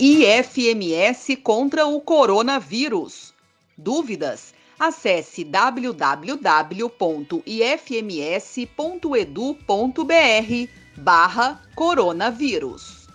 IFMS contra o coronavírus. Dúvidas? Acesse www.ifms.edu.br barra coronavírus.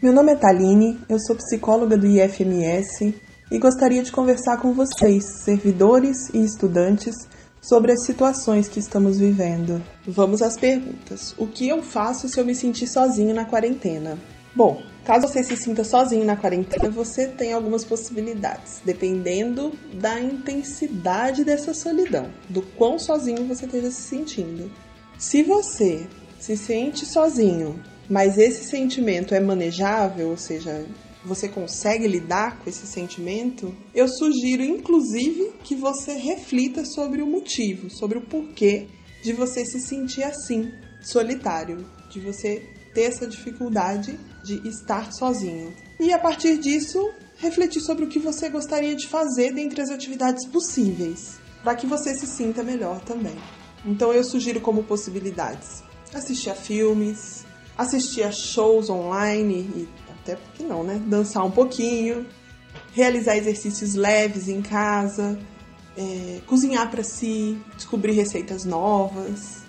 Meu nome é Taline, eu sou psicóloga do IFMS e gostaria de conversar com vocês, servidores e estudantes, sobre as situações que estamos vivendo. Vamos às perguntas. O que eu faço se eu me sentir sozinho na quarentena? Bom, caso você se sinta sozinho na quarentena, você tem algumas possibilidades, dependendo da intensidade dessa solidão, do quão sozinho você esteja se sentindo. Se você se sente sozinho, mas esse sentimento é manejável, ou seja, você consegue lidar com esse sentimento, eu sugiro inclusive que você reflita sobre o motivo, sobre o porquê de você se sentir assim, solitário, de você ter essa dificuldade de estar sozinho. E a partir disso, refletir sobre o que você gostaria de fazer dentre as atividades possíveis, para que você se sinta melhor também. Então eu sugiro como possibilidades assistir a filmes, assistir a shows online e até porque não, né? Dançar um pouquinho, realizar exercícios leves em casa, é, cozinhar para si, descobrir receitas novas,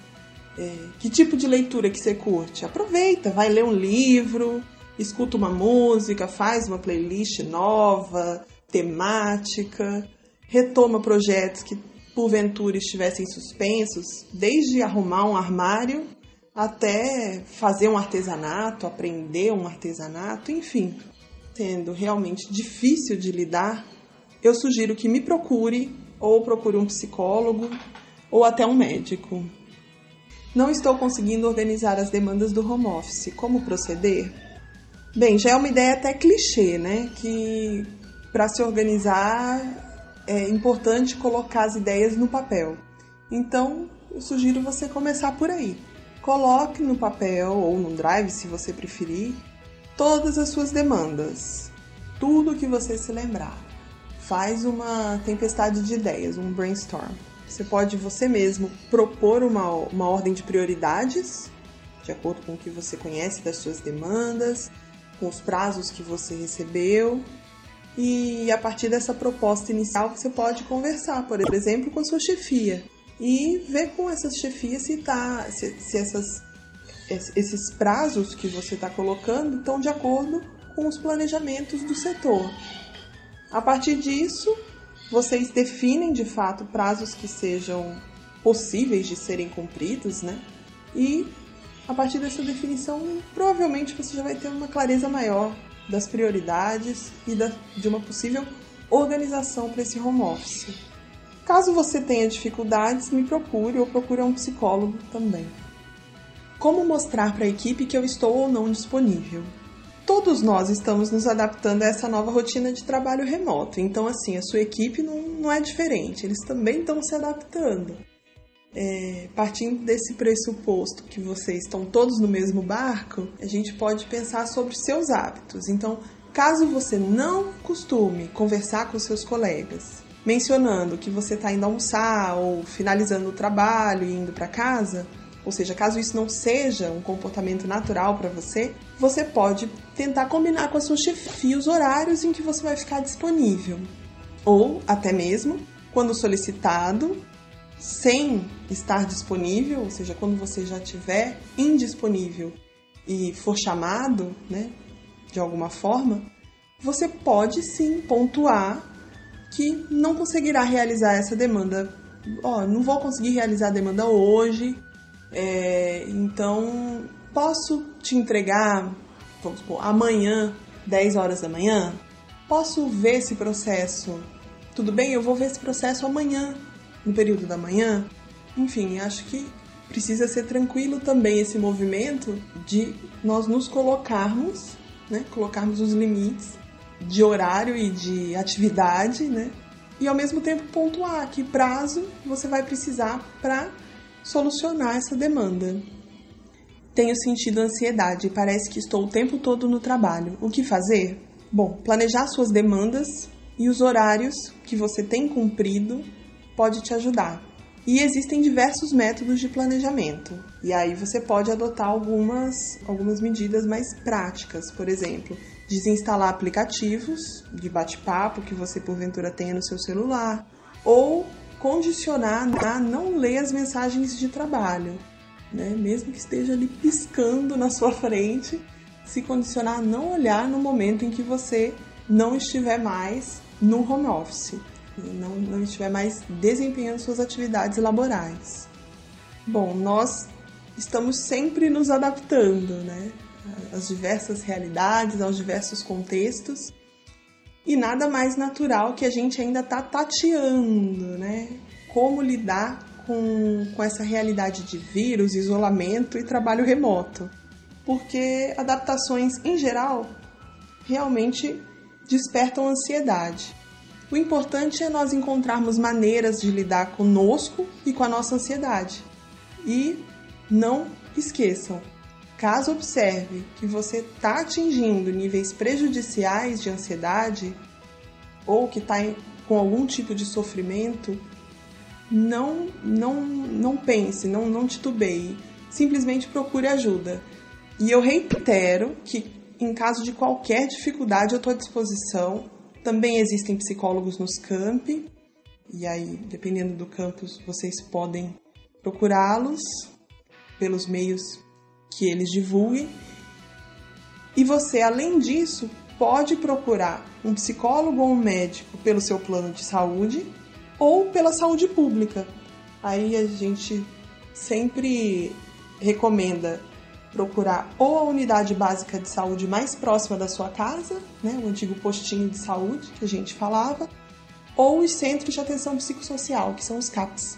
é, que tipo de leitura que você curte? Aproveita, vai ler um livro, escuta uma música, faz uma playlist nova, temática, retoma projetos que porventura estivessem suspensos, desde arrumar um armário até fazer um artesanato, aprender um artesanato, enfim. Sendo realmente difícil de lidar, eu sugiro que me procure ou procure um psicólogo ou até um médico. Não estou conseguindo organizar as demandas do home office. Como proceder? Bem, já é uma ideia até clichê, né? Que para se organizar é importante colocar as ideias no papel. Então, eu sugiro você começar por aí. Coloque no papel ou no drive, se você preferir, todas as suas demandas, tudo que você se lembrar. Faz uma tempestade de ideias, um brainstorm. Você pode você mesmo propor uma, uma ordem de prioridades, de acordo com o que você conhece das suas demandas, com os prazos que você recebeu. E a partir dessa proposta inicial, você pode conversar, por exemplo, com a sua chefia e ver com essas chefias se, tá, se, se essas, esses prazos que você está colocando estão de acordo com os planejamentos do setor. A partir disso, vocês definem de fato prazos que sejam possíveis de serem cumpridos, né? E a partir dessa definição, provavelmente você já vai ter uma clareza maior das prioridades e da, de uma possível organização para esse home office. Caso você tenha dificuldades, me procure ou procure um psicólogo também. Como mostrar para a equipe que eu estou ou não disponível? Todos nós estamos nos adaptando a essa nova rotina de trabalho remoto. Então, assim, a sua equipe não, não é diferente, eles também estão se adaptando. É, partindo desse pressuposto que vocês estão todos no mesmo barco, a gente pode pensar sobre seus hábitos. Então, caso você não costume conversar com seus colegas, mencionando que você está indo almoçar ou finalizando o trabalho e indo para casa, ou seja, caso isso não seja um comportamento natural para você, você pode tentar combinar com a sua chefia os horários em que você vai ficar disponível. Ou até mesmo, quando solicitado, sem estar disponível, ou seja, quando você já estiver indisponível e for chamado, né, de alguma forma, você pode sim pontuar que não conseguirá realizar essa demanda. Ó, oh, não vou conseguir realizar a demanda hoje, é, então, posso te entregar, vamos supor, amanhã, 10 horas da manhã? Posso ver esse processo? Tudo bem, eu vou ver esse processo amanhã, no período da manhã. Enfim, acho que precisa ser tranquilo também esse movimento de nós nos colocarmos, né, colocarmos os limites de horário e de atividade, né, e ao mesmo tempo pontuar que prazo você vai precisar para solucionar essa demanda. Tenho sentido ansiedade parece que estou o tempo todo no trabalho. O que fazer? Bom, planejar suas demandas e os horários que você tem cumprido pode te ajudar. E existem diversos métodos de planejamento. E aí você pode adotar algumas, algumas medidas mais práticas, por exemplo, desinstalar aplicativos de bate-papo que você porventura tenha no seu celular, ou condicionar a não ler as mensagens de trabalho, né? mesmo que esteja ali piscando na sua frente, se condicionar a não olhar no momento em que você não estiver mais no home office, não, não estiver mais desempenhando suas atividades laborais. Bom, nós estamos sempre nos às né? Às diversas realidades, aos diversos contextos. E nada mais natural que a gente ainda está tateando, né? Como lidar com, com essa realidade de vírus, isolamento e trabalho remoto. Porque adaptações em geral realmente despertam ansiedade. O importante é nós encontrarmos maneiras de lidar conosco e com a nossa ansiedade. E não esqueçam, caso observe que você está atingindo níveis prejudiciais de ansiedade ou que está com algum tipo de sofrimento, não, não, não pense, não, não titubeie, simplesmente procure ajuda. E eu reitero que, em caso de qualquer dificuldade, eu estou à disposição. Também existem psicólogos nos campi, e aí, dependendo do campus, vocês podem procurá-los pelos meios que eles divulguem. E você, além disso, pode procurar um psicólogo ou um médico pelo seu plano de saúde ou pela saúde pública. Aí a gente sempre recomenda procurar ou a unidade básica de saúde mais próxima da sua casa, né, o antigo postinho de saúde que a gente falava, ou os centros de atenção psicossocial, que são os CAPs.